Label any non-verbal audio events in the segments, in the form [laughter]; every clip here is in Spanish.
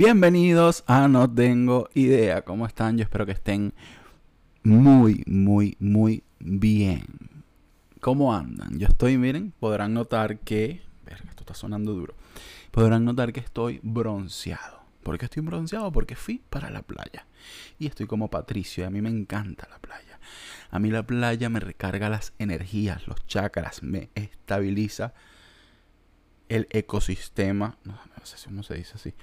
Bienvenidos a No Tengo Idea. ¿Cómo están? Yo espero que estén muy, muy, muy bien. ¿Cómo andan? Yo estoy, miren, podrán notar que... Verga, esto está sonando duro. Podrán notar que estoy bronceado. ¿Por qué estoy bronceado? Porque fui para la playa. Y estoy como Patricio y a mí me encanta la playa. A mí la playa me recarga las energías, los chakras, me estabiliza el ecosistema, no, sé cómo se dice así,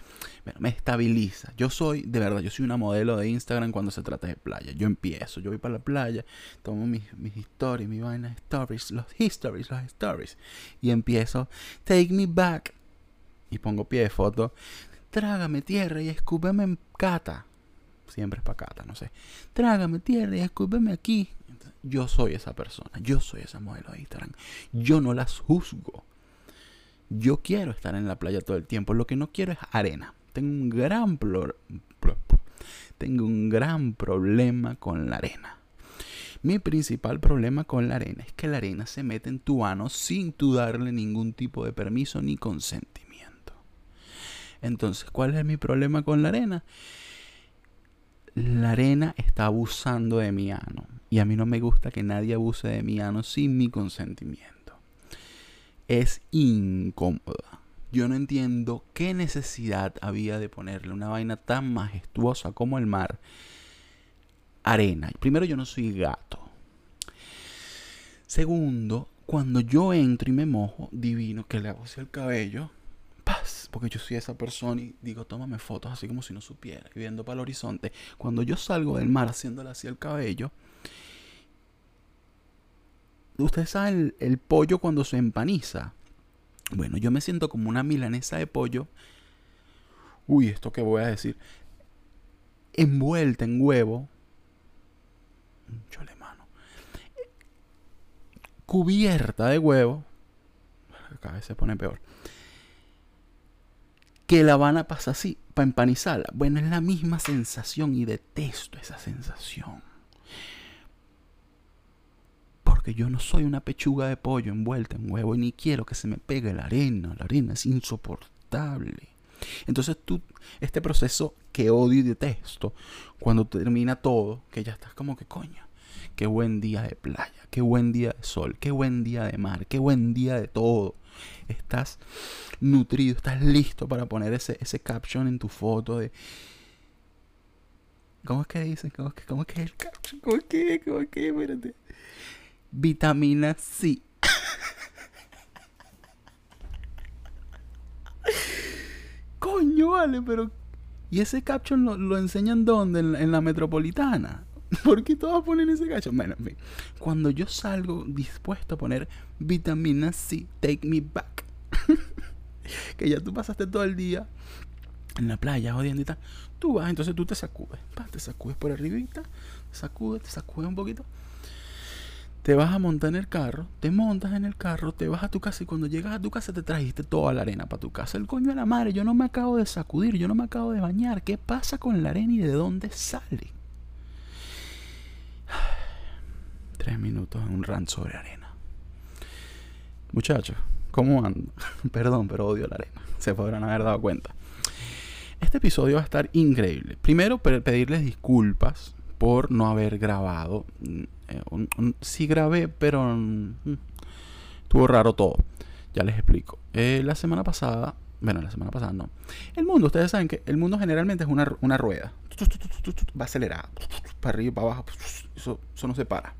me estabiliza. Yo soy, de verdad, yo soy una modelo de Instagram cuando se trata de playa. Yo empiezo, yo voy para la playa, tomo mis, mis historias, mis vainas, stories, los histories, los stories, y empiezo, take me back, y pongo pie de foto, trágame tierra y escúpeme en cata. Siempre es para cata, no sé. Trágame tierra y escúpeme aquí. yo soy esa persona, yo soy esa modelo de Instagram. Yo no las juzgo yo quiero estar en la playa todo el tiempo. Lo que no quiero es arena. Tengo un gran, tengo un gran problema con la arena. Mi principal problema con la arena es que la arena se mete en tu ano sin tú darle ningún tipo de permiso ni consentimiento. Entonces, ¿cuál es mi problema con la arena? La arena está abusando de mi ano. Y a mí no me gusta que nadie abuse de mi ano sin mi consentimiento es incómoda. Yo no entiendo qué necesidad había de ponerle una vaina tan majestuosa como el mar arena. Primero, yo no soy gato. Segundo, cuando yo entro y me mojo, divino que le hago hacia el cabello, paz, porque yo soy esa persona y digo, tómame fotos así como si no supiera, y viendo para el horizonte. Cuando yo salgo del mar haciéndole así el cabello, Ustedes saben el, pollo cuando se empaniza. Bueno, yo me siento como una milanesa de pollo. Uy, esto que voy a decir. Envuelta en huevo. Chole mano. Cubierta de huevo. Cada vez se pone peor. Que la van a pasar así, para empanizarla. Bueno, es la misma sensación y detesto esa sensación que yo no soy una pechuga de pollo envuelta en huevo y ni quiero que se me pegue la arena. La arena es insoportable. Entonces tú, este proceso que odio y detesto, cuando termina todo, que ya estás como que coño, qué buen día de playa, qué buen día de sol, qué buen día de mar, qué buen día de todo. Estás nutrido, estás listo para poner ese, ese caption en tu foto de... ¿Cómo es que dicen? ¿Cómo es que, cómo es, que el caption? ¿Cómo es que? ¿Cómo es que? Espérate vitamina C. Coño, vale, pero... ¿Y ese caption lo, enseñan dónde? En, la metropolitana. [laughs] ¿Por qué todos ponen ese caption? Bueno, en fin. Cuando yo salgo dispuesto a poner vitamina C, take me back. [laughs] que ya tú pasaste todo el día en la playa jodiendo y tal. Tú vas, entonces tú te sacudes. Te sacudes por arribita, te sacudes, te sacudes un poquito te vas a montar en el carro, te montas en el carro, te vas a tu casa y cuando llegas a tu casa te trajiste toda la arena para tu casa. El coño de la madre, yo no me acabo de sacudir, yo no me acabo de bañar. ¿Qué pasa con la arena y de dónde sale? [sighs] Tres minutos en un rant sobre arena. Muchachos, ¿cómo ando? [laughs] Perdón, pero odio la arena. Se podrán haber dado cuenta. Este episodio va a estar increíble. Primero, pedirles disculpas por no haber grabado eh, sí grabé, pero mm, estuvo raro todo. Ya les explico. Eh, la semana pasada, bueno, la semana pasada no. El mundo, ustedes saben que el mundo generalmente es una, una rueda. Va acelerada. Para arriba para abajo. Eso, eso no se para.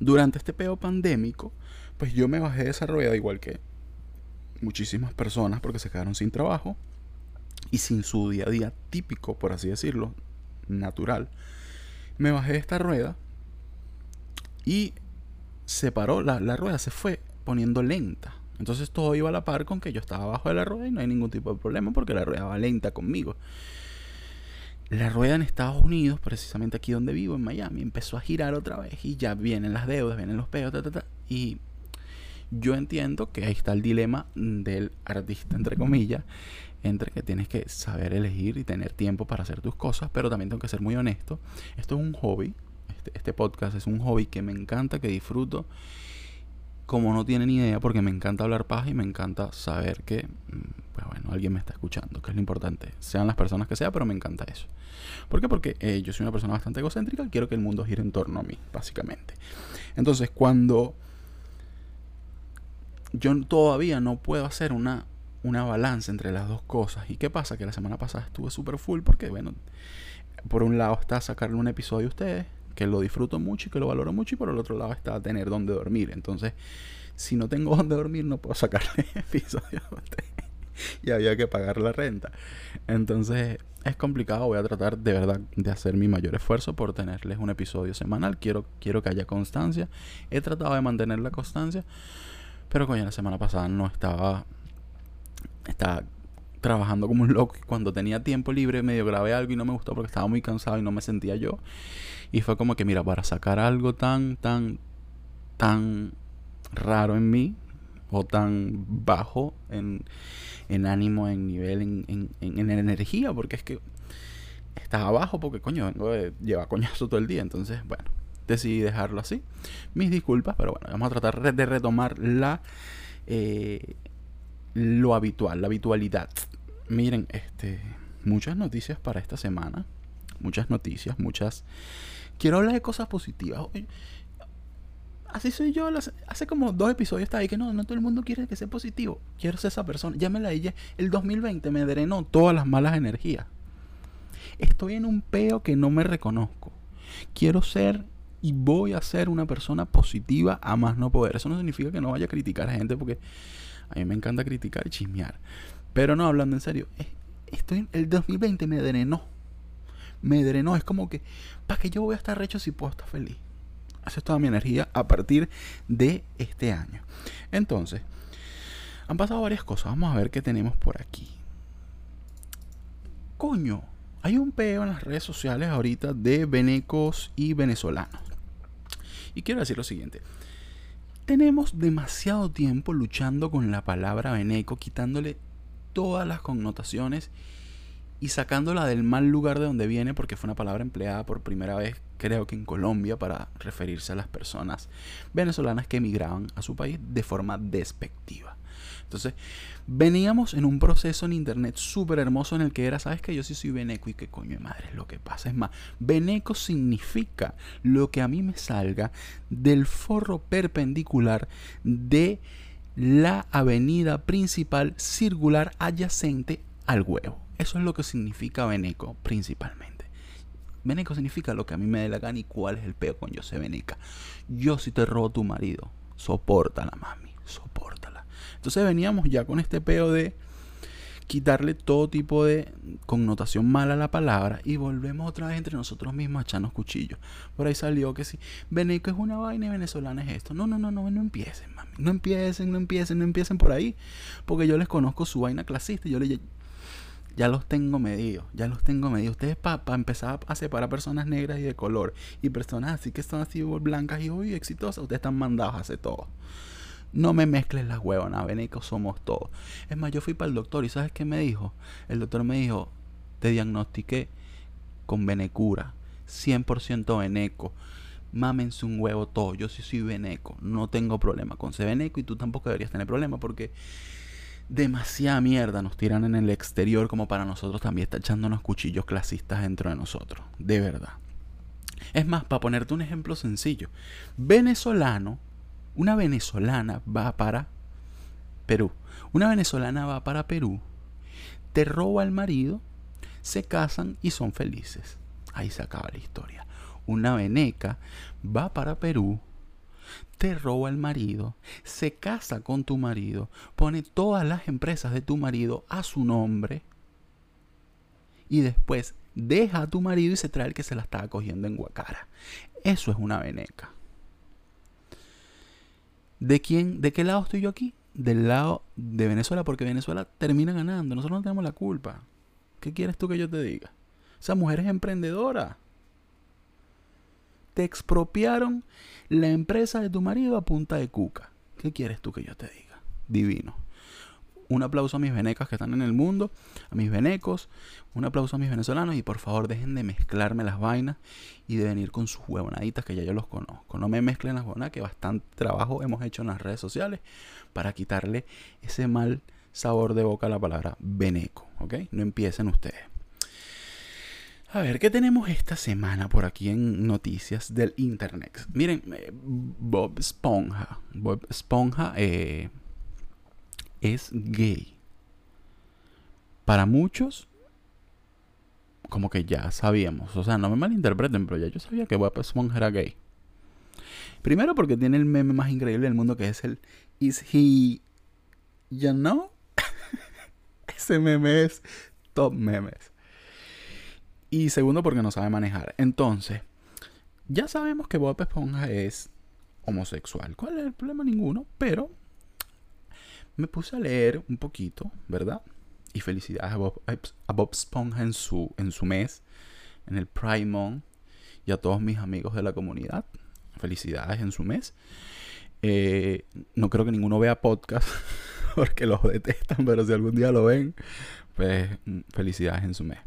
Durante este peo pandémico, pues yo me bajé de esa rueda igual que muchísimas personas porque se quedaron sin trabajo y sin su día a día típico, por así decirlo, natural me bajé de esta rueda y se paró, la, rueda se fue poniendo lenta. Entonces todo iba a la par con que yo estaba abajo de la rueda y no hay ningún tipo de problema porque la rueda va lenta conmigo. La rueda en Estados Unidos, precisamente aquí donde vivo, en Miami, empezó a girar otra vez y ya vienen las deudas, vienen los peos, y yo entiendo que ahí está el dilema del artista, entre comillas, entre que tienes que saber elegir y tener tiempo para hacer tus cosas, pero también tengo que ser muy honesto. Esto es un hobby, este, este, podcast es un hobby que me encanta, que disfruto como no tienen idea, porque me encanta hablar paz y me encanta saber que, mm, pues bueno, alguien me está escuchando, que es lo importante. Sean las personas que sea, pero me encanta eso. ¿Por qué? Porque eh, yo soy una persona bastante egocéntrica y quiero que el mundo gire en torno a mí, básicamente. Entonces, cuando yo todavía no puedo hacer una, una balanza entre las dos cosas. ¿Y qué pasa? Que la semana pasada estuve súper full porque, bueno, por un lado está sacarle un episodio a ustedes, que lo disfruto mucho y que lo valoro mucho, y por el otro lado está tener donde dormir. Entonces, si no tengo [laughs] donde dormir, no puedo sacarle [laughs] episodios a ustedes. y había que pagar la renta. Entonces, es complicado. Voy a tratar de verdad de hacer mi mayor esfuerzo por tenerles un episodio semanal. Quiero, quiero que haya constancia. He tratado de mantener la constancia. Pero coño, la semana pasada no estaba. Estaba trabajando como un loco. Cuando tenía tiempo libre, medio grabé algo y no me gustó porque estaba muy cansado y no me sentía yo. Y fue como que, mira, para sacar algo tan, tan, tan raro en mí, o tan bajo en, en ánimo, en nivel, en, en, en, energía, porque es que estaba abajo porque, coño, vengo de llevar coñazo todo el día. Entonces, bueno, decidí dejarlo así. Mis disculpas, pero bueno, vamos a tratar de retomar la eh, lo habitual, la habitualidad. Miren, este, muchas noticias para esta semana, muchas noticias, muchas. Quiero hablar de cosas positivas. Así soy yo. Hace como dos episodios estaba ahí que no, no todo el mundo quiere que sea positivo. Quiero ser esa persona. Ya me la dije. El 2020 me drenó todas las malas energías. Estoy en un peo que no me reconozco. Quiero ser y voy a ser una persona positiva a más no poder. Eso no significa que no vaya a criticar a gente porque a mí me encanta criticar y chismear. Pero no, hablando en serio, estoy, el 2020 me drenó. Me drenó. Es como que, ¿para qué yo voy a estar recho si puedo estar feliz? Esa es toda mi energía a partir de este año. Entonces, han pasado varias cosas. Vamos a ver qué tenemos por aquí. Coño, hay un peo en las redes sociales ahorita de venecos y venezolanos. Y quiero decir lo siguiente. Tenemos demasiado tiempo luchando con la palabra veneco, quitándole todas las connotaciones y sacándola del mal lugar de donde viene, porque fue una palabra empleada por primera vez, creo que en Colombia, para referirse a las personas venezolanas que emigraban a su país de forma despectiva. Entonces, veníamos en un proceso en internet súper hermoso en el que era, ¿sabes que Yo sí soy veneco y qué coño de madre lo que pasa. Es más, veneco significa lo que a mí me salga del forro perpendicular de la avenida principal circular adyacente al huevo. Eso es lo que significa veneco principalmente. Veneco significa lo que a mí me dé la gana y cuál es el peo con yo sé veneca. Yo si te robo tu marido, soporta la mami, soporta entonces veníamos ya con este peo de quitarle todo tipo de connotación mala a la palabra y volvemos otra vez entre nosotros mismos a echarnos cuchillos. Por ahí salió que sí, Veneco es una vaina y venezolana es esto. No, no, no, no, no empiecen, mami. No empiecen, no empiecen, no empiecen por ahí. Porque yo les conozco su vaina clasista y yo le ya los tengo medidos, ya los tengo medidos. Ustedes para empezar a separar personas negras y de color y personas así que están así blancas y hoy exitosas, ustedes están mandados a hacer todo. No me mezcles las huevonas, veneco somos todos. Es más, yo fui para el doctor y ¿sabes qué me dijo? El doctor me dijo, te diagnostiqué con venecura, 100% veneco. Mámense un huevo todo, yo sí soy veneco, no tengo problema con ser veneco y tú tampoco deberías tener problema porque demasiada mierda nos tiran en el exterior como para nosotros también estar echándonos cuchillos clasistas dentro de nosotros, de verdad. Es más, para ponerte un ejemplo sencillo, venezolano una venezolana va para Perú. Una venezolana va para Perú, te roba al marido, se casan y son felices. Ahí se acaba la historia. Una veneca va para Perú, te roba al marido, se casa con tu marido, pone todas las empresas de tu marido a su nombre y después deja a tu marido y se trae el que se la estaba cogiendo en Guacara. Eso es una veneca. ¿De quién, de qué lado estoy yo aquí? Del lado de Venezuela, porque Venezuela termina ganando. Nosotros no tenemos la culpa. ¿Qué quieres tú que yo te diga? Esa mujer es emprendedora. Te expropiaron la empresa de tu marido a punta de cuca. ¿Qué quieres tú que yo te diga? Divino. Un aplauso a mis venecas que están en el mundo, a mis venecos, un aplauso a mis venezolanos y por favor dejen de mezclarme las vainas y de venir con sus huevonaditas que ya yo los conozco. No me mezclen las huevonadas que bastante trabajo hemos hecho en las redes sociales para quitarle ese mal sabor de boca a la palabra veneco, ¿ok? No empiecen ustedes. A ver, ¿qué tenemos esta semana por aquí en noticias del internet? Miren, eh, Bob Esponja. Bob Esponja eh, es gay. Para muchos, como que ya sabíamos. O sea, no me malinterpreten, pero ya yo sabía que Bob Esponja era gay. Primero porque tiene el meme más increíble del mundo que es el Is he you know? [laughs] Ese meme es top memes. Y segundo, porque no sabe manejar. Entonces, ya sabemos que Bob Esponja es homosexual. ¿Cuál es el problema? Ninguno. Pero me puse a leer un poquito, ¿verdad? Y felicidades a Bob, a en su, en su mes, en el Prime Month. Y a todos mis amigos de la comunidad. Felicidades en su mes. Eh, no creo que ninguno vea podcast [laughs] porque los detestan, pero si algún día lo ven, pues mm, felicidades en su mes.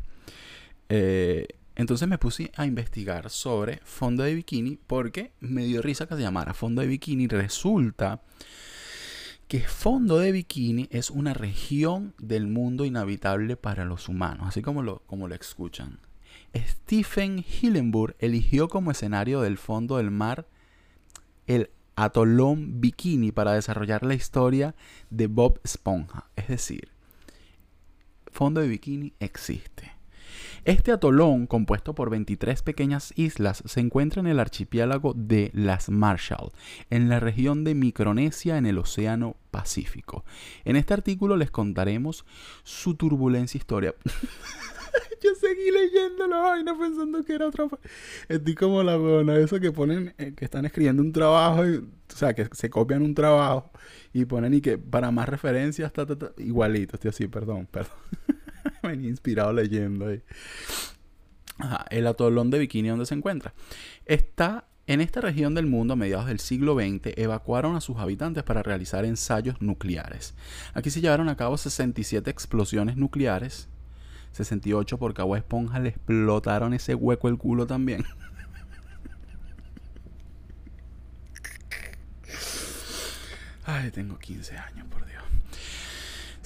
Eh, entonces me puse a investigar sobre fondo de bikini porque me dio risa que se llamara fondo de bikini. Resulta que fondo de bikini es una región del mundo inhabitable para los humanos, así como lo, como lo escuchan. Stephen Hillenburg eligió como escenario del fondo del mar el atolón bikini para desarrollar la historia de Bob Esponja. Es decir, fondo de bikini existe. Este atolón, compuesto por 23 pequeñas islas, se encuentra en el archipiélago de las Marshall, en la región de Micronesia en el Océano Pacífico. En este artículo les contaremos su turbulencia historia. [laughs] Yo seguí leyendo la vaina pensando que era otra. Estoy como la buena, eso que ponen, eh, que están escribiendo un trabajo, o sea, que se copian un trabajo y ponen y que para más referencias, está igualito, estoy así, perdón, perdón. [laughs] [laughs] venía inspirado leyendo ahí. el atolón de Bikini, ¿dónde se encuentra? Está en esta región del mundo a mediados del siglo XX evacuaron a sus habitantes para realizar ensayos nucleares. Aquí se llevaron a cabo 67 explosiones nucleares, 68 por Cabo Esponja le explotaron ese hueco el culo también. [laughs] Ay, tengo 15 años, por Dios.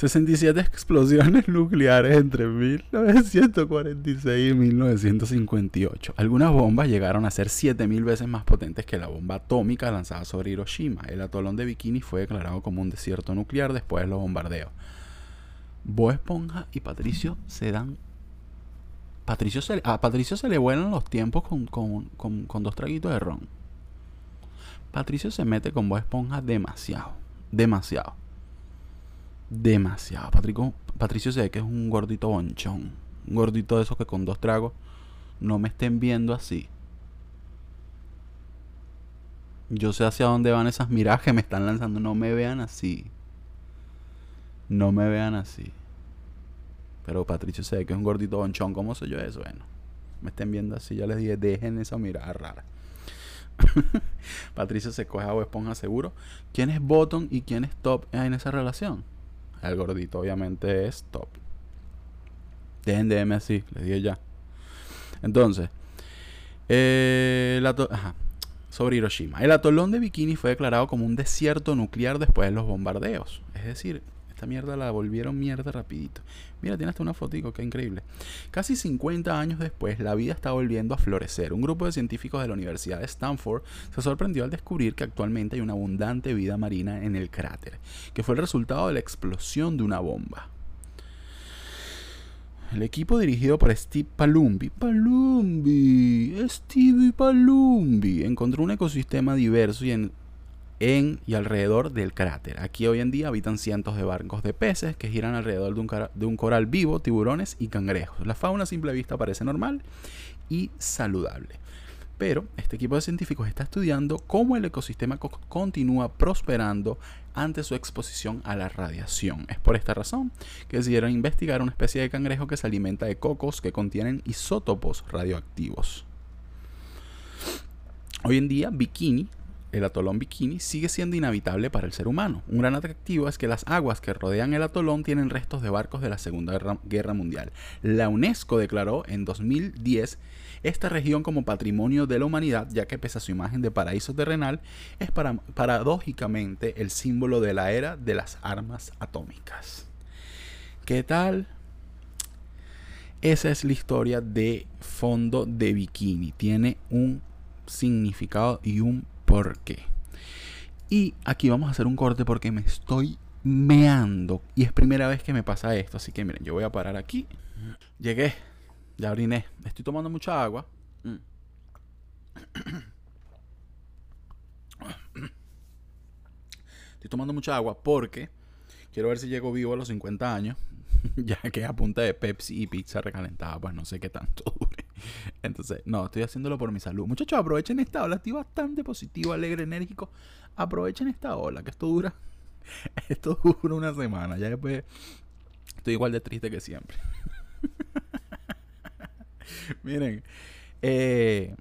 67 explosiones nucleares entre 1946 y 1958. Algunas bombas llegaron a ser 7000 veces más potentes que la bomba atómica lanzada sobre Hiroshima. El atolón de Bikini fue declarado como un desierto nuclear después de los bombardeos. Bo Esponja y Patricio se dan. Patricio se, a Patricio se le vuelan los tiempos con, con dos traguitos de ron. Patricio se mete con Bo Esponja demasiado. Demasiado demasiado. Patricio, Patricio se ve que es un gordito bonchón. Un gordito de esos que con dos tragos no me estén viendo así. Yo sé hacia dónde van esas miradas que me están lanzando. No me vean así. No me vean así. Pero Patricio se ve que es un gordito bonchón. ¿Cómo soy yo eso? Bueno, me estén viendo así. Ya les dije, dejen esa mirada rara. [laughs] Patricio se coge a Esponja seguro. ¿Quién es bottom y quién es top en esa relación? El gordito obviamente es top. Dejen de así, les dije ya. Entonces, eh, sobre Hiroshima. El atolón de Bikini fue declarado como un desierto nuclear después de los bombardeos. Es decir, esta mierda la volvieron mierda rapidito. Mira, tiene hasta una fotico, qué increíble. Casi 50 años después, la vida está volviendo a florecer. Un grupo de científicos de la Universidad de Stanford se sorprendió al descubrir que actualmente hay una abundante vida marina en el cráter, que fue el resultado de la explosión de una bomba. El equipo dirigido por Steve Palumbi, Palumbi, Steve Palumbi, encontró un ecosistema diverso y en en y alrededor del cráter. Aquí hoy en día habitan cientos de barcos de peces que giran alrededor de un, coral vivo, tiburones y cangrejos. La fauna a simple vista parece normal y saludable. Pero este equipo de científicos está estudiando cómo el ecosistema continúa prosperando ante su exposición a la radiación. Es por esta razón que decidieron investigar una especie de cangrejo que se alimenta de cocos que contienen isótopos radioactivos. Hoy en día, Bikini el atolón Bikini sigue siendo inhabitable para el ser humano. Un gran atractivo es que las aguas que rodean el atolón tienen restos de barcos de la Segunda Guerra Mundial. La UNESCO declaró en 2010 esta región como patrimonio de la humanidad, ya que pese a su imagen de paraíso terrenal, es paradójicamente el símbolo de la era de las armas atómicas. ¿Qué tal? Esa es la historia de fondo de bikini. Tiene un significado y un por qué. Y aquí vamos a hacer un corte porque me estoy meando. Y es primera vez que me pasa esto. Así que miren, yo voy a parar aquí. Llegué. Ya oriné. Estoy tomando mucha agua. Estoy tomando mucha agua porque quiero ver si llego vivo a los 50 años. [laughs] ya que a punta de Pepsi y pizza recalentada, pues no sé qué tanto dure. [laughs] Entonces, no, estoy haciéndolo por mi salud. Muchachos, aprovechen esta ola. Estoy bastante positivo, alegre, enérgico. Aprovechen esta ola, que esto dura. [laughs] Esto dura una semana. Ya después estoy igual de triste que siempre. [laughs] Miren, eh,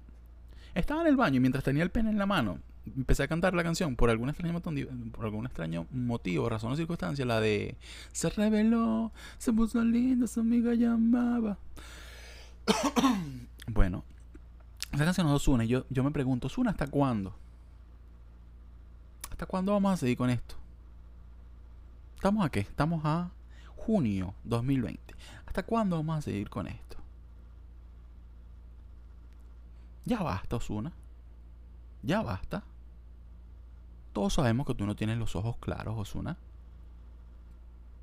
estaba en el baño y mientras tenía el pene en la mano, empecé a cantar la canción por algún extraño motivo, por algún extraño motivo, razón o circunstancia, la de se reveló, se puso lindo, su amiga llamaba. [coughs] bueno, esa canción nos une. Yo, yo me pregunto, ¿Suna hasta cuándo? ¿Hasta cuándo vamos a seguir con esto? ¿Estamos a qué? Estamos a junio 2020. ¿Hasta cuándo vamos a seguir con esto? Ya basta, Osuna. Ya basta. Todos sabemos que tú no tienes los ojos claros, Osuna.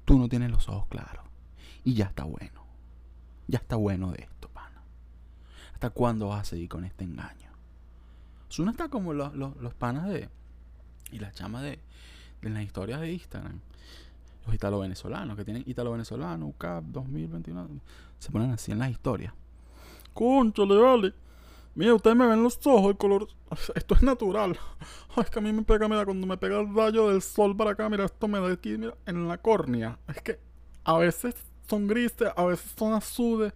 Tú no tienes los ojos claros. Y ya está bueno. Ya está bueno de esto. ¿Hasta cuándo vas a seguir con este engaño? Osuna está como los, los, panas de. Y las chamas de, de las historias de Instagram. Los italo-venezolanos que tienen italo-venezolano, UCAP 2021. Se ponen así en las historias. le vale Mira, ustedes me ven los ojos, el color. [laughs] Esto es natural. [laughs] es que a mí me pega, mira, cuando me pega el rayo del sol para acá, mira, esto me da aquí, mira, en la córnea. Es que a veces son grises, a veces son azules.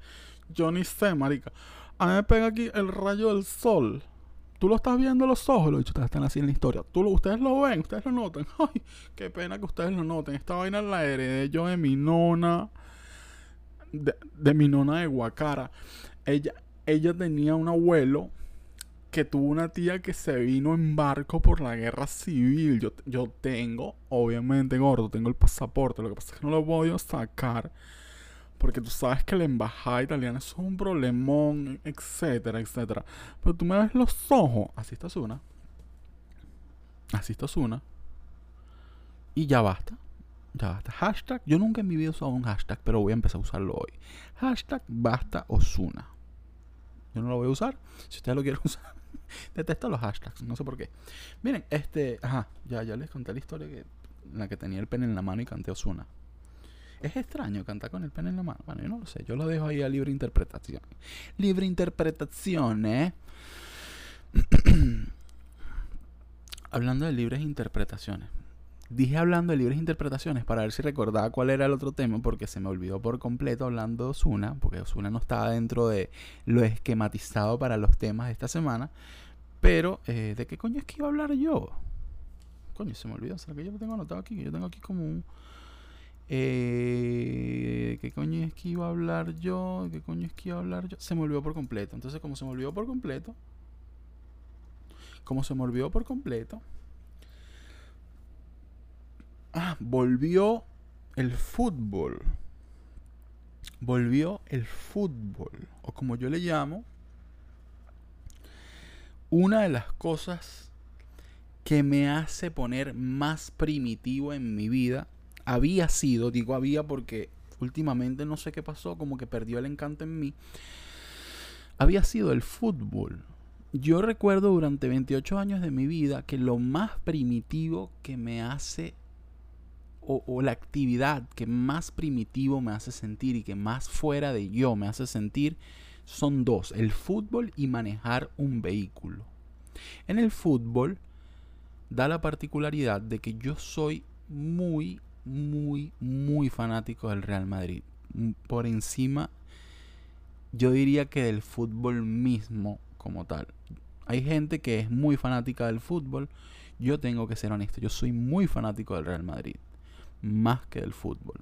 Yo ni sé, marica. A mí me pega aquí el rayo del sol. Tú lo estás viendo los ojos, lo dicho, ustedes están así en la historia. Tú ustedes lo ven, ustedes lo notan. [laughs] Ay, qué pena que ustedes lo noten. Esta vaina la heredé yo de mi nona. De, mi nona de Guacara. Ella, ella tenía un abuelo que tuvo una tía que se vino en barco por la guerra civil. Yo, yo tengo, obviamente, gordo, tengo el pasaporte. Lo que pasa es que no lo voy a sacar. Porque tú sabes que la embajada italiana es un problemón, etcétera, etcétera. Pero tú me ves los ojos. Así está una. Así está una. Y ya basta. Ya basta. Hashtag. Yo nunca en mi vida he usado un hashtag, pero voy a empezar a usarlo hoy. Hashtag basta Osuna. Yo no lo voy a usar. Si ustedes lo quieren [laughs] usar. Detesto los hashtags, no sé por qué. Miren, este. Ajá, ya, ya les conté la historia que, en la que tenía el pen en la mano y canté Osuna. Es extraño cantar con el pen en la mano. Bueno, yo no lo sé. Yo lo dejo ahí a libre interpretación. Libre interpretación, ¿eh? [clears throat] Hablando de libres interpretaciones dije hablando de libres interpretaciones para ver si recordaba cuál era el otro tema, porque se me olvidó por completo hablando de Osuna, porque Osuna no estaba dentro de lo esquematizado para los temas de esta semana. Pero, eh, ¿de qué coño es que iba a hablar yo? Coño, se me olvidó. ¿Será que yo lo tengo anotado aquí? Yo tengo aquí como un. Eh, ¿Qué coño es que iba a hablar yo? ¿Qué coño es que iba a hablar yo? Se me olvidó por completo. Entonces, como se me olvidó por completo. Como se me olvidó por completo Ah, volvió el fútbol. Volvió el fútbol. O como yo le llamo, una de las cosas que me hace poner más primitivo en mi vida había sido, digo había porque últimamente no sé qué pasó, como que perdió el encanto en mí, había sido el fútbol. Yo recuerdo durante 28 años de mi vida que lo más primitivo que me hace o, la actividad que más primitivo me hace sentir y que más fuera de yo me hace sentir son dos, el fútbol y manejar un vehículo. En el fútbol da la particularidad de que yo soy muy, muy, muy fanático del Real Madrid. Mm, por encima, yo diría que del fútbol mismo como tal. Hay gente que es muy fanática del fútbol. Yo tengo que ser honesto, yo soy muy fanático del Real Madrid, más que del fútbol.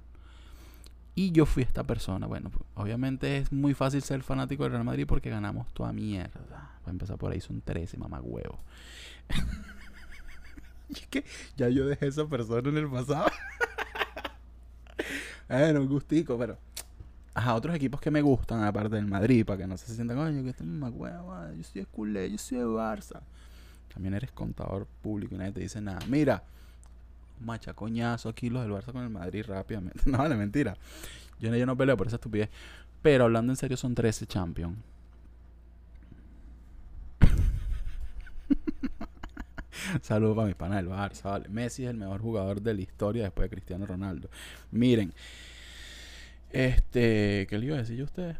Y yo fui esta persona. Bueno, pues, obviamente es muy fácil ser fanático del Real Madrid porque ganamos toda mierda. Voy a empezar por ahí, son 13, mamá huevo. [laughs] es que ya yo dejé esa persona en el pasado. [laughs] bueno, [laughs] un gustico, pero. Ajá, otros equipos que me gustan, aparte del Madrid, para que no se sientan, coño, que este mamá huevo, yo soy culé, yo soy de Barça. También eres contador público y nadie te dice nada. Mira, macha coñazo aquí los del Barça con el Madrid rápidamente. [laughs] No, vale, mentira. Yo, yo no peleo por esa estupidez. Pero hablando en serio, son 13 champions. [laughs] Saludos para mis panas del Barça, vale. Messi es el mejor jugador de la historia después de Cristiano Ronaldo. Miren, este, ¿qué le iba a decir yo a ustedes?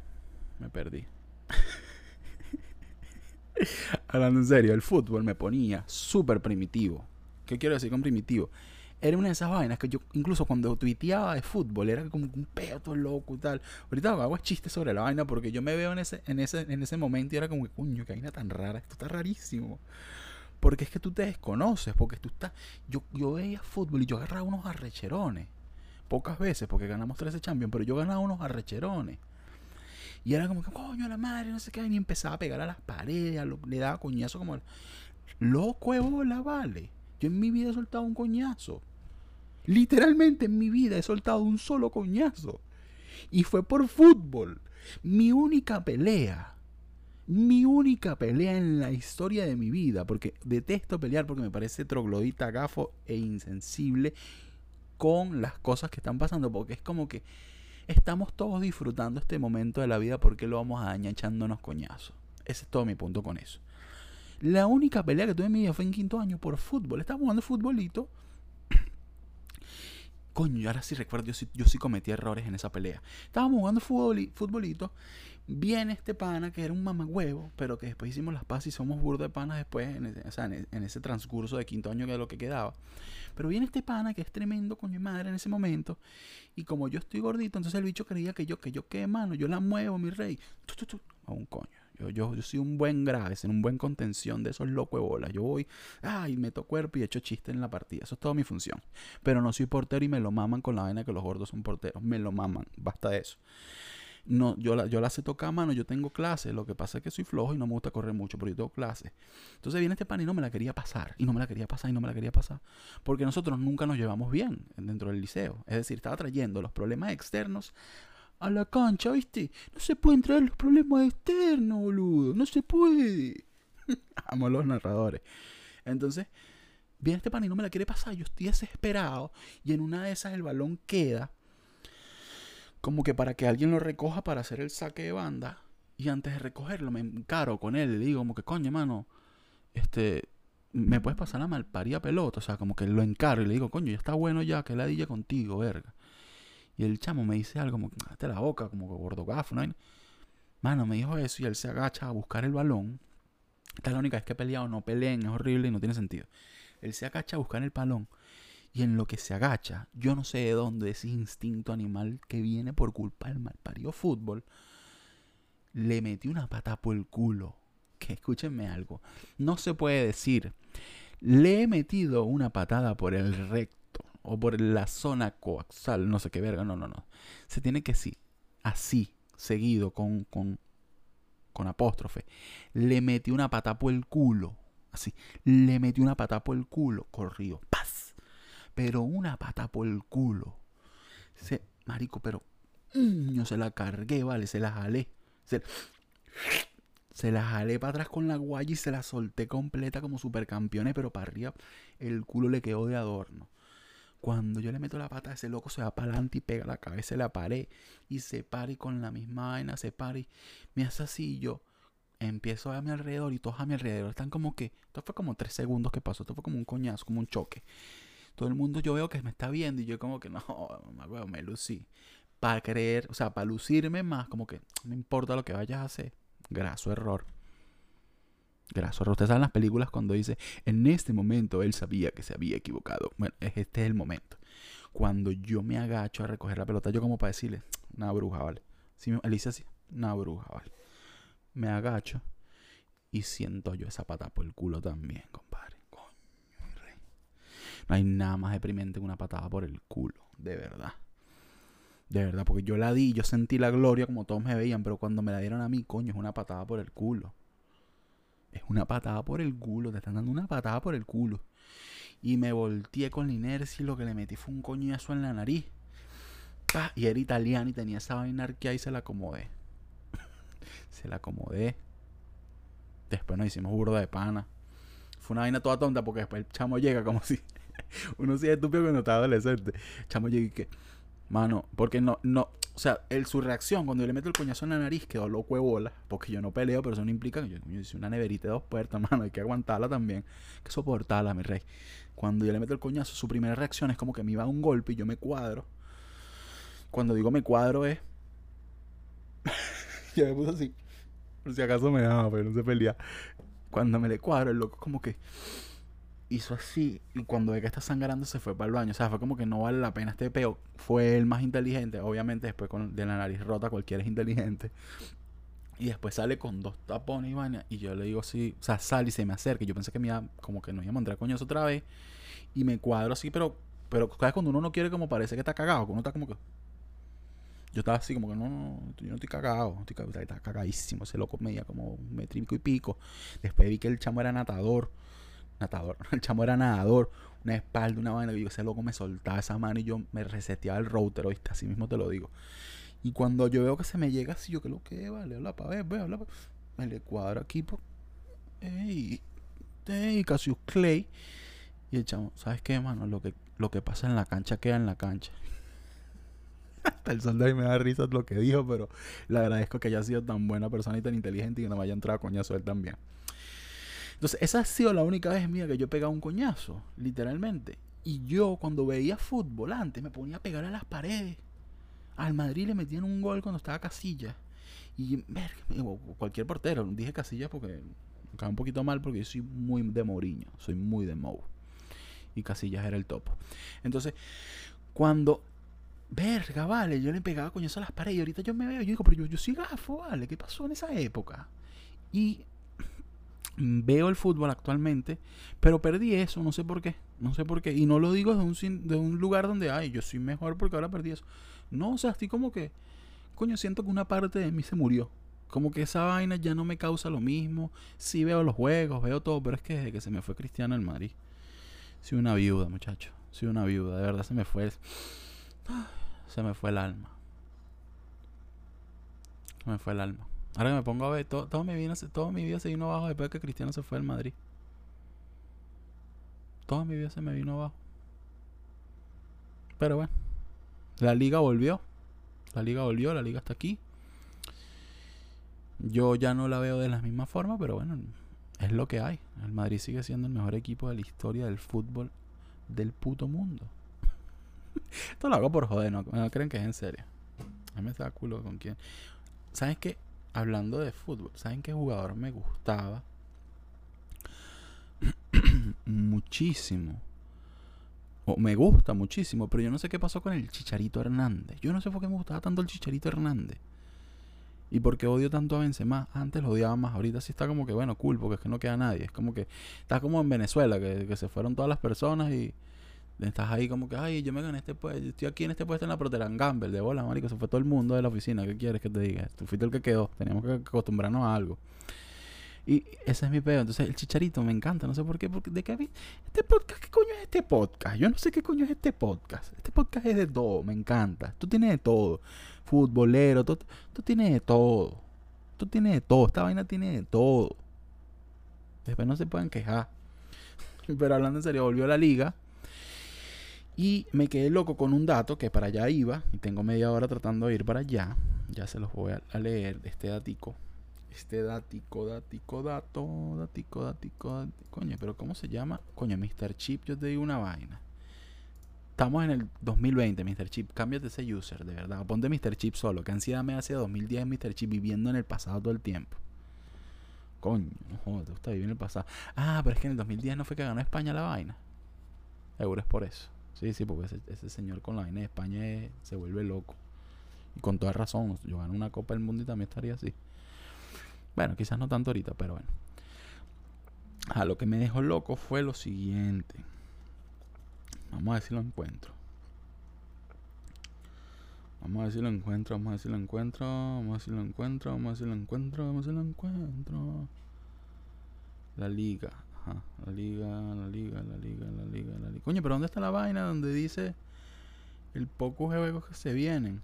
Me perdí. [laughs] Hablando en serio, el fútbol me ponía súper primitivo. ¿Qué quiero decir con primitivo? Era una de esas vainas que yo, incluso cuando tuiteaba de fútbol, era como un pedo todo loco y tal. Ahorita hago chistes sobre la vaina porque yo me veo en ese, en ese, en ese momento y era como, coño, qué vaina tan rara, esto está rarísimo. Porque es que tú te desconoces, porque tú estás. Yo, yo veía fútbol y yo agarraba unos arrecherones. Pocas veces, porque ganamos 13 Champions, pero yo ganaba unos arrecherones. Y era como que, coño, la madre, no sé qué, y empezaba a pegar a las paredes, le daba coñazo como. Loco bola, vale. Yo en mi vida he soltado un coñazo. Literalmente en mi vida he soltado un solo coñazo. Y fue por fútbol. Mi única pelea mi única pelea en la historia de mi vida, porque detesto pelear porque me parece troglodita, gafo e insensible con las cosas que están pasando, porque es como que estamos todos disfrutando este momento de la vida porque lo vamos a dañar echándonos coñazos. Ese es todo mi punto con eso. La única pelea que tuve en mi vida fue en quinto año por fútbol. Estaba jugando futbolito Coño, ahora sí recuerdo, yo sí, yo sí cometí errores en esa pelea. Estábamos jugando futbolito. Viene este pana que era un mamagüevo, pero que después hicimos las pases y somos burdos de panas después, en ese, o sea, en, ese transcurso de quinto año que es lo que quedaba. Pero viene este pana que es tremendo, coño madre, en ese momento. Y como yo estoy gordito, entonces el bicho creía que yo, que yo qué mano, yo la muevo, mi rey. a un coño. Yo, yo, soy un buen grave, en un buen contención de esos locos de bolas. Yo voy, ay, meto cuerpo y echo chiste en la partida. Eso es toda mi función. Pero no soy portero y me lo maman con la vaina que los gordos son porteros. Me lo maman. Basta de eso. No, yo la, yo la sé tocar a mano, yo tengo clases. Lo que pasa es que soy flojo y no me gusta correr mucho, pero yo tengo clases. Entonces viene este pan y no me la quería pasar. Y no me la quería pasar y no me la quería pasar. Porque nosotros nunca nos llevamos bien dentro del liceo. Es decir, estaba trayendo los problemas externos a la cancha, ¿viste? No se pueden traer los problemas externos, boludo. No se puede. [laughs] Amo los narradores. Entonces, viene este pan y no me la quiere pasar. Yo estoy desesperado. Y en una de esas el balón queda. Como que para que alguien lo recoja para hacer el saque de banda. Y antes de recogerlo me encaro con él. Le digo como que, coño, mano. Este, me puedes pasar la malparía pelota. O sea, como que lo encaro y le digo, coño, ya está bueno ya, que la dilla contigo, verga. Y el chamo me dice algo como, hasta la boca, como gordo gafo, ¿no? Mano, me dijo eso y él se agacha a buscar el balón. Esta es la única vez que he peleado, no peleen, es horrible y no tiene sentido. Él se agacha a buscar el balón. Y en lo que se agacha, yo no sé de dónde ese instinto animal que viene por culpa del malparido fútbol, le metí una pata por el culo. Que escúchenme algo. No se puede decir. Le he metido una patada por el recto o por la zona coaxal, no sé qué verga, no, no, no. Se tiene que sí, así, seguido, con, con, con apóstrofe. Le metí una pata por el culo, así. Le metí una pata por el culo, corrido, paz. Pero una pata por el culo. Se, marico, pero mm, yo se la cargué, vale, se la jalé. Se, se la jalé para atrás con la guaya y se la solté completa como supercampeones, pero para arriba el culo le quedó de adorno. Cuando yo le meto la pata, ese loco se va para adelante y pega la cabeza en la pared. Y se para y con la misma vaina se para y me hace así. Yo empiezo a mi alrededor y todos a mi alrededor están como que. Esto fue como tres segundos que pasó. Esto fue como un coñazo, como un choque. Todo el mundo yo veo que me está viendo y yo como que [laughs] no, me, me lucí. Para creer, o sea, para lucirme más, como que no importa lo que vayas a hacer. Graso error. Graso. Ustedes saben las películas cuando dice, en este momento él sabía que se había equivocado. Bueno, este es el momento. Cuando yo me agacho a recoger la pelota, yo como para decirle, una bruja, ¿vale? Si Alicia así, una bruja, ¿vale? Me agacho Y siento yo esa patada por el culo también, compadre. Coño, rey. No hay nada más deprimente que una patada por el culo, de verdad. De verdad, porque yo la di, yo sentí la gloria como todos me veían, pero cuando me la dieron a mí, coño, es una patada por el culo. Una patada por el culo, te están dando una patada por el culo. Y me volteé con la inercia y lo que le metí fue un coñazo en la nariz. Y era italiano y tenía esa vaina arqueada y se la acomodé. [laughs] se la acomodé. Después nos hicimos burda de pana. Fue una vaina toda tonta porque después el chamo llega como [laughs] si. Uno sí es estúpido cuando estaba adolescente. El chamo llega y que. Mano, porque no, no, o sea, su reacción cuando yo le meto el coñazo en la nariz quedó loco de bola, porque yo no peleo, pero eso no implica que yo, yo hice una neverita de dos puertas, [laughs] mano, hay que aguantarla también, hay que soportarla, mi rey. Cuando yo le meto el coñazo, su primera reacción es como que me iba a un golpe y yo me cuadro. Cuando digo me cuadro es. [laughs] ya me puse así. Por si acaso me daba, pero no se pelea. Cuando me le cuadro, el loco como que hizo así y cuando ve que está sangrando se fue para el baño. O sea, fue como que no vale la pena este peo. Fue el más inteligente. Obviamente después con, de la nariz rota cualquiera es inteligente. Y después sale con dos tapones y vaina. Y yo le digo así, o sea, sale y se me acerca. Yo pensé que me iba, como que no iba a mandar coñazo otra vez. Y me cuadro así, pero, pero ¿sabes? Cuando uno no quiere como parece que está cagado, que uno está como que... Yo estaba así como que no, no, yo no estoy cagado, estoy estaba cagadísimo, ese loco medía como un metrífico y pico. Después vi que el chamo era natador, natador, [laughs] el chamo era nadador, una espalda, una vaina, y yo ese loco me soltaba esa mano y yo me reseteaba el router, ¿oíste? Así mismo te lo digo. Y cuando yo veo que se me llega así, yo que lo que vale, habla para ver, ve, habla. Me le cuadro aquí, pues, ey, ey, Cassius Clay. Y el chamo, ¿sabes qué, mano? Lo que, lo que pasa en la cancha queda en la cancha. [laughs] el soldado y me da risa lo que dijo, pero le agradezco que haya sido tan buena persona y tan inteligente y que no me haya entrado a coñazo él también. Entonces, esa ha sido la única vez mía que yo he pegado un coñazo, literalmente. Y yo, cuando veía fútbol antes, me ponía a pegar a las paredes. Al Madrid le metían un gol cuando estaba Casilla. Y cualquier portero, dije Casilla porque me cae un poquito mal porque yo soy muy de Mourinho, soy muy de Mou. Y Casillas era el topo. Entonces, cuando verga, vale, yo le pegaba coñazo a las paredes y ahorita yo me veo, yo digo, pero yo, yo soy gafo, vale, ¿qué pasó en esa época? Y veo el fútbol actualmente, pero perdí eso, no sé por qué, no sé por qué, y no lo digo de un, de un lugar donde, ay, yo soy mejor porque ahora perdí eso. No, o sea, estoy como que, coño, siento que una parte de mí se murió. Como que esa vaina ya no me causa lo mismo. Sí veo los juegos, veo todo, pero es que desde que se me fue Cristiano en Madrid, soy una viuda, muchacho, soy una viuda, de verdad se me fue [sighs] se me fue el alma. Se me fue el alma. Ahora que me pongo a ver, todo, mi, vida, toda mi vida se vino abajo después de que Cristiano se fue al Madrid. Toda mi vida se me vino abajo. Pero bueno, la liga volvió. La liga volvió, la liga está aquí. Yo ya no la veo de la misma forma, pero bueno, es lo que hay. El Madrid sigue siendo el mejor equipo de la historia del fútbol del puto mundo. [laughs] Esto lo hago por joder, no, creen que es en serio. A mí me da culo con quién. ¿Saben qué? Hablando de fútbol, ¿saben qué jugador me gustaba? [clears throat] muchísimo. O me gusta muchísimo, pero yo no sé qué pasó con el Chicharito Hernández. Yo no sé por qué me gustaba tanto el Chicharito Hernández. Y por qué odio tanto a Benzema. Antes lo odiaba más. Ahorita sí está como que, bueno, cool, porque es que no queda nadie. Es como que está como en Venezuela, que se fueron todas las personas y Estás ahí como que, ay, yo me gané este puesto, estoy aquí en este puesto en la Proteran Gamble, de bola, marico, se fue todo el mundo de la oficina, ¿qué quieres que te diga? Tú fuiste el que quedó, teníamos que acostumbrarnos a algo. Y ese es mi pedo. Entonces, el chicharito me encanta. No sé por qué. Porque, ¿De qué? ¿Este podcast? ¿Qué coño es este podcast? Yo no sé qué coño es este podcast. Este podcast es de todo. Me encanta. Tú tienes de todo. Futbolero. Tú, tú tienes de todo. Tú tienes de todo. Esta vaina tiene de todo. Después no se pueden quejar. [laughs] Pero hablando en serio, volvió a la liga. Y me quedé loco con un dato que para allá iba, y tengo media hora tratando de ir para allá. Ya se los voy a, leer, este datico. Este datico, datico, dato, datico, datico. Coño, pero ¿cómo se llama? Coño, Mr. Chip, yo te digo una vaina. Estamos en el 2020, Mr. Chip. Cámbiate ese user, de verdad. Ponte Mr. Chip solo. Que ansiedad me hace 2010 Mr. Chip viviendo en el pasado todo el tiempo. Coño, no joder, te gusta vivir en el pasado. Ah, pero es que en el 2010 no fue que ganó España la vaina. Seguro es por eso. Sí, sí, porque ese, señor con la vaina de España se vuelve loco. Y con toda razón, yo gano una Copa del Mundo y también estaría así. Bueno, quizás no tanto ahorita, pero bueno. A lo que me dejó loco fue lo siguiente. Vamos a ver si lo encuentro. Vamos a ver si lo encuentro, vamos a ver si lo encuentro, vamos a ver si lo encuentro, vamos a ver si lo encuentro, vamos a ver si lo encuentro. La liga, ajá, la liga, la liga, la liga, la liga, la liga. Coño, pero ¿dónde está la vaina donde dice el poco juegos que se vienen?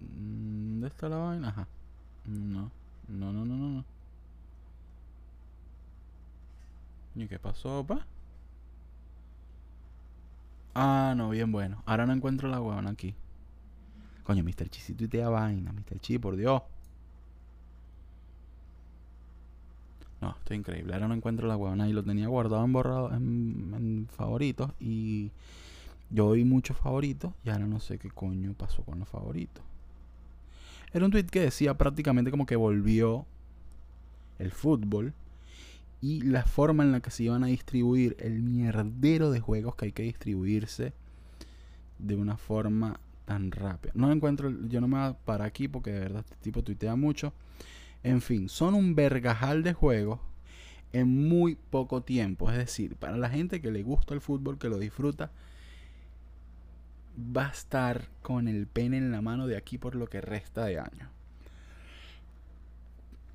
¿Dónde está la vaina? Ajá. No, no, no, no, no. ¿Y qué pasó, pa? Ah, no, bien bueno. Ahora no encuentro la huevona aquí. Coño, Mr. Chi, si tuitea vaina, Mr. Chi, por Dios. No, esto es increíble. Ahora no encuentro la huevona y lo tenía guardado en borrado en, favoritos y yo vi muchos favoritos y ahora no sé qué coño pasó con los favoritos. Era un tweet que decía prácticamente como que volvió el fútbol y la forma en la que se iban a distribuir el mierdero de juegos que hay que distribuirse de una forma tan rápida. No encuentro, yo no me voy a parar aquí porque de verdad este tipo tuitea mucho. En fin, son un vergajal de juegos en muy poco tiempo. Es decir, para la gente que le gusta el fútbol, que lo disfruta, va a estar con el pene en la mano de aquí por lo que resta de año.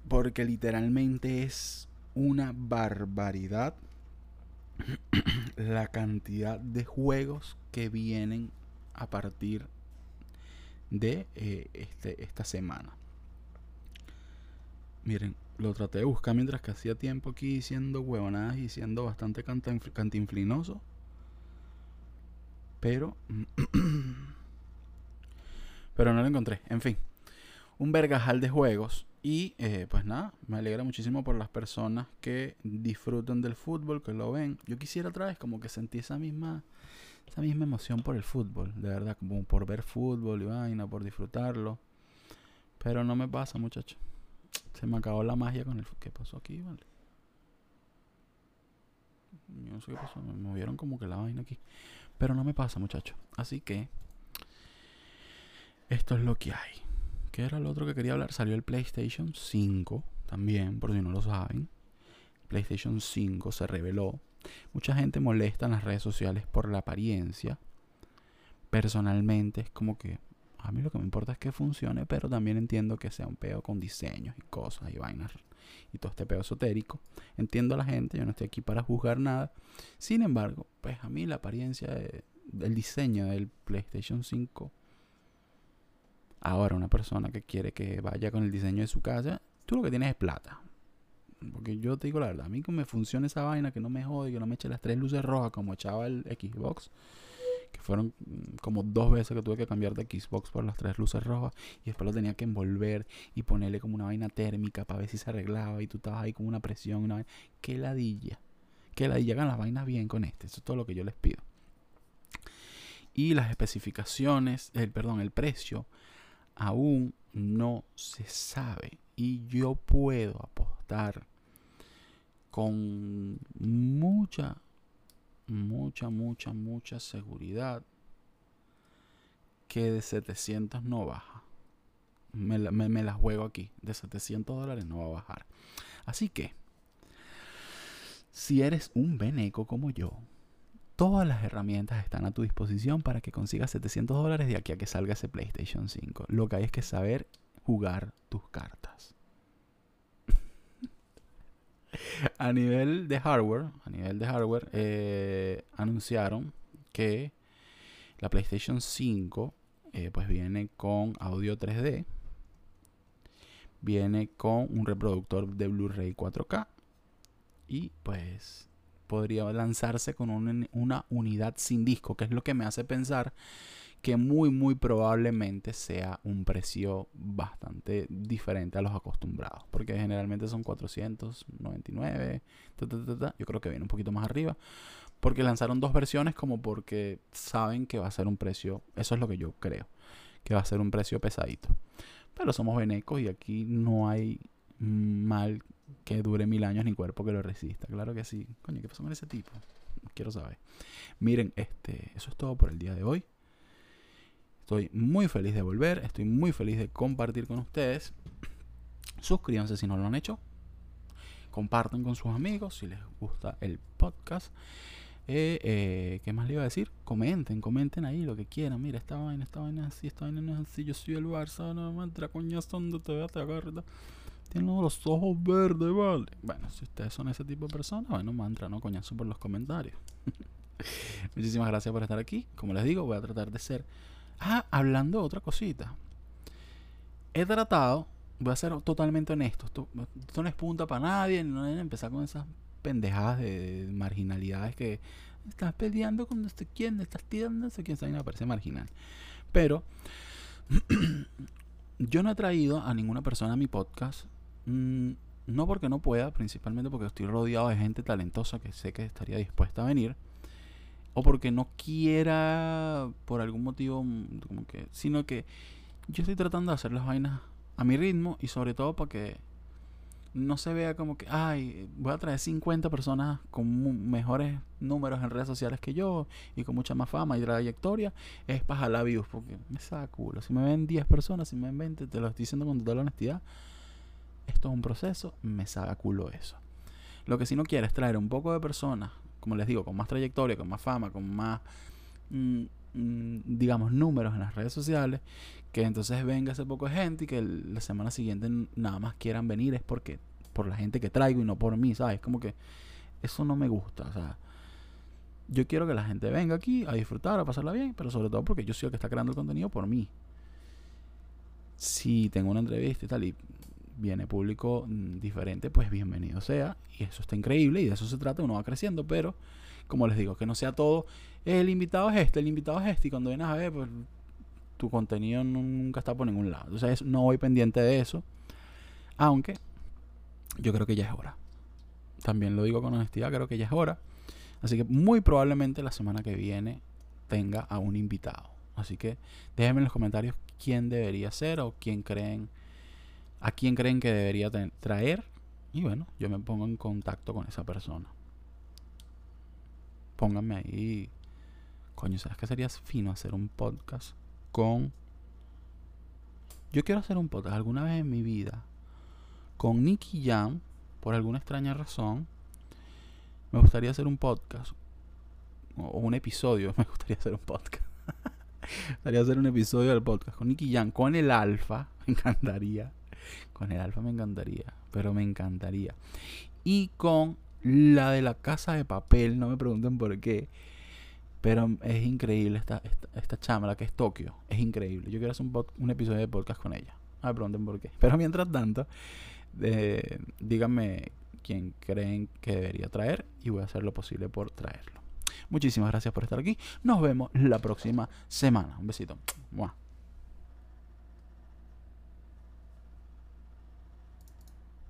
Porque literalmente es una barbaridad [clears throat] la cantidad de juegos que vienen a partir de eh, este, esta semana. Miren, lo traté de buscar mientras que hacía tiempo aquí siendo huevonadas y siendo bastante cantinflinoso. Pero... [clears throat] pero no lo encontré. En fin. Un vergajal de juegos y eh, pues nada, me alegra muchísimo por las personas que disfrutan del fútbol, que lo ven. Yo quisiera otra vez como que sentí esa misma, esa misma emoción por el fútbol, de verdad, como por ver fútbol y vaina, por disfrutarlo. Pero no me pasa, muchacho. Se me acabó la magia con el ¿Qué pasó aquí, vale? Yo no sé qué pasó, me movieron como que la vaina aquí. Pero no me pasa, muchacho. Así que esto es lo que hay. ¿Qué era lo otro que quería hablar? Salió el PlayStation 5 también, por si no lo saben. PlayStation 5 se reveló. Mucha gente molesta en las redes sociales por la apariencia. Personalmente es como que a mí lo que me importa es que funcione, pero también entiendo que sea un peo con diseños y cosas y vainas y todo este peo esotérico. Entiendo a la gente, yo no estoy aquí para juzgar nada. Sin embargo, pues a mí la apariencia del diseño del PlayStation 5 Ahora, una persona que quiere que vaya con el diseño de su casa, tú lo que tienes es plata. Porque yo te digo la verdad, a mí que me funcione esa vaina, que no me jode, que no me eche las tres luces rojas como echaba el Xbox, que fueron mm, como dos veces que tuve que cambiar de Xbox por las tres luces rojas y después lo tenía que envolver y ponerle como una vaina térmica para ver si se arreglaba y tú estabas ahí con una presión, una vaina. ¡Qué ladilla! ¡Qué ladilla! Hagan las vainas bien con este, eso es todo lo que yo les pido. Y las especificaciones, el, perdón, el precio aún no se sabe. Y yo puedo apostar con mucha, mucha, mucha, mucha seguridad que de 700 no baja. Me, me, la juego aquí. De 700 dólares no va a bajar. Así que, si eres un beneco como yo, Todas las herramientas están a tu disposición para que consigas 700 dólares de aquí a que salga ese PlayStation 5. Lo que hay es que saber jugar tus cartas. [laughs] a nivel de hardware, a nivel de hardware, eh, anunciaron que la PlayStation 5 eh, pues viene con audio 3D, viene con un reproductor de Blu-ray 4K y pues podría lanzarse con una, unidad sin disco, que es lo que me hace pensar que muy muy probablemente sea un precio bastante diferente a los acostumbrados, porque generalmente son 499, yo creo que viene un poquito más arriba, porque lanzaron dos versiones como porque saben que va a ser un precio, eso es lo que yo creo, que va a ser un precio pesadito. Pero somos venecos y aquí no hay mal que dure mil años ni cuerpo que lo resista. Claro que sí. Coño, ¿qué pasó con ese tipo? Quiero saber. Miren, este, eso es todo por el día de hoy. Estoy muy feliz de volver. Estoy muy feliz de compartir con ustedes. Suscríbanse si no lo han hecho. compartan con sus amigos si les gusta el podcast. Eh, eh, ¿Qué más le iba a decir? Comenten, comenten ahí lo que quieran. Mira, esta vaina, esta vaina así, esta vaina no es así. Yo soy el Barça, no me entra coñazo donde te vea, te agarra. Tienen los ojos verdes, vale. Bueno, si ustedes son ese tipo de personas, bueno, mantra, ¿no? Coñazo por los comentarios. [laughs] Muchísimas gracias por estar aquí. Como les digo, voy a tratar de ser. Ah, hablando de otra cosita. He tratado, voy a ser totalmente honesto. Esto, no es punta para nadie, no deben empezar con esas pendejadas de, marginalidades que estás peleando con no quién, estás tirando no sé quién, me parece marginal. Pero [clears throat] yo no he traído a ninguna persona a mi podcast. Mm, no porque no pueda, principalmente porque estoy rodeado de gente talentosa que sé que estaría dispuesta a venir. O porque no quiera por algún motivo, mm, como que, sino que yo estoy tratando de hacer las vainas a mi ritmo y sobre todo para que no se vea como que, ay, voy a traer 50 personas con mejores números en redes sociales que yo y con mucha más fama y trayectoria, es para jalar views, porque me saca culo. Si me ven 10 personas, si me ven 20, te lo estoy diciendo con toda la honestidad, esto es un proceso, me saca culo eso. Lo que si no quieres traer un poco de personas, como les digo, con más trayectoria, con más fama, con más, mm, mm, digamos, números en las redes sociales, que entonces venga ese poco de gente y que la semana siguiente nada más quieran venir es porque por la gente que traigo y no por mí, ¿sabes? Como que eso no me gusta, o sea, yo quiero que la gente venga aquí a disfrutar, a pasarla bien, pero sobre todo porque yo soy el que está creando el contenido por mí. Si tengo una entrevista y tal y viene público mm, diferente, pues bienvenido sea. Y eso está increíble y de eso se trata, uno va creciendo, pero como les digo, que no sea todo, el invitado es este, el invitado es este, y cuando vienes a ver, pues tu contenido nunca está por ningún lado. Entonces no voy pendiente de eso. Aunque yo creo que ya es hora. También lo digo con honestidad, creo que ya es hora. Así que muy probablemente la semana que viene tenga a un invitado. Así que déjenme en los comentarios quién debería ser o quién creen, a quién creen que debería traer. Y bueno, yo me pongo en contacto con esa persona. Pónganme ahí. Coño, ¿sabes qué sería fino hacer un podcast con... Yo quiero hacer un podcast alguna vez en mi vida con Nicky Jam, por alguna extraña razón. Me gustaría hacer un podcast. O un episodio, [laughs] me gustaría hacer un podcast. [laughs] me gustaría hacer un episodio del podcast con Nicky Jam, con el Alfa. [laughs] Me encantaría. Con el Alfa me encantaría. Pero me encantaría. Y con la de la casa de papel, no me pregunten por qué. Pero es increíble esta, esta, chama, la que es Tokio. Es increíble. Yo quiero hacer un, episodio de podcast con ella. No me pregunten por qué. Pero mientras tanto, eh, díganme quién creen que debería traer y voy a hacer lo posible por traerlo. Muchísimas gracias por estar aquí. Nos vemos la próxima semana. Un besito.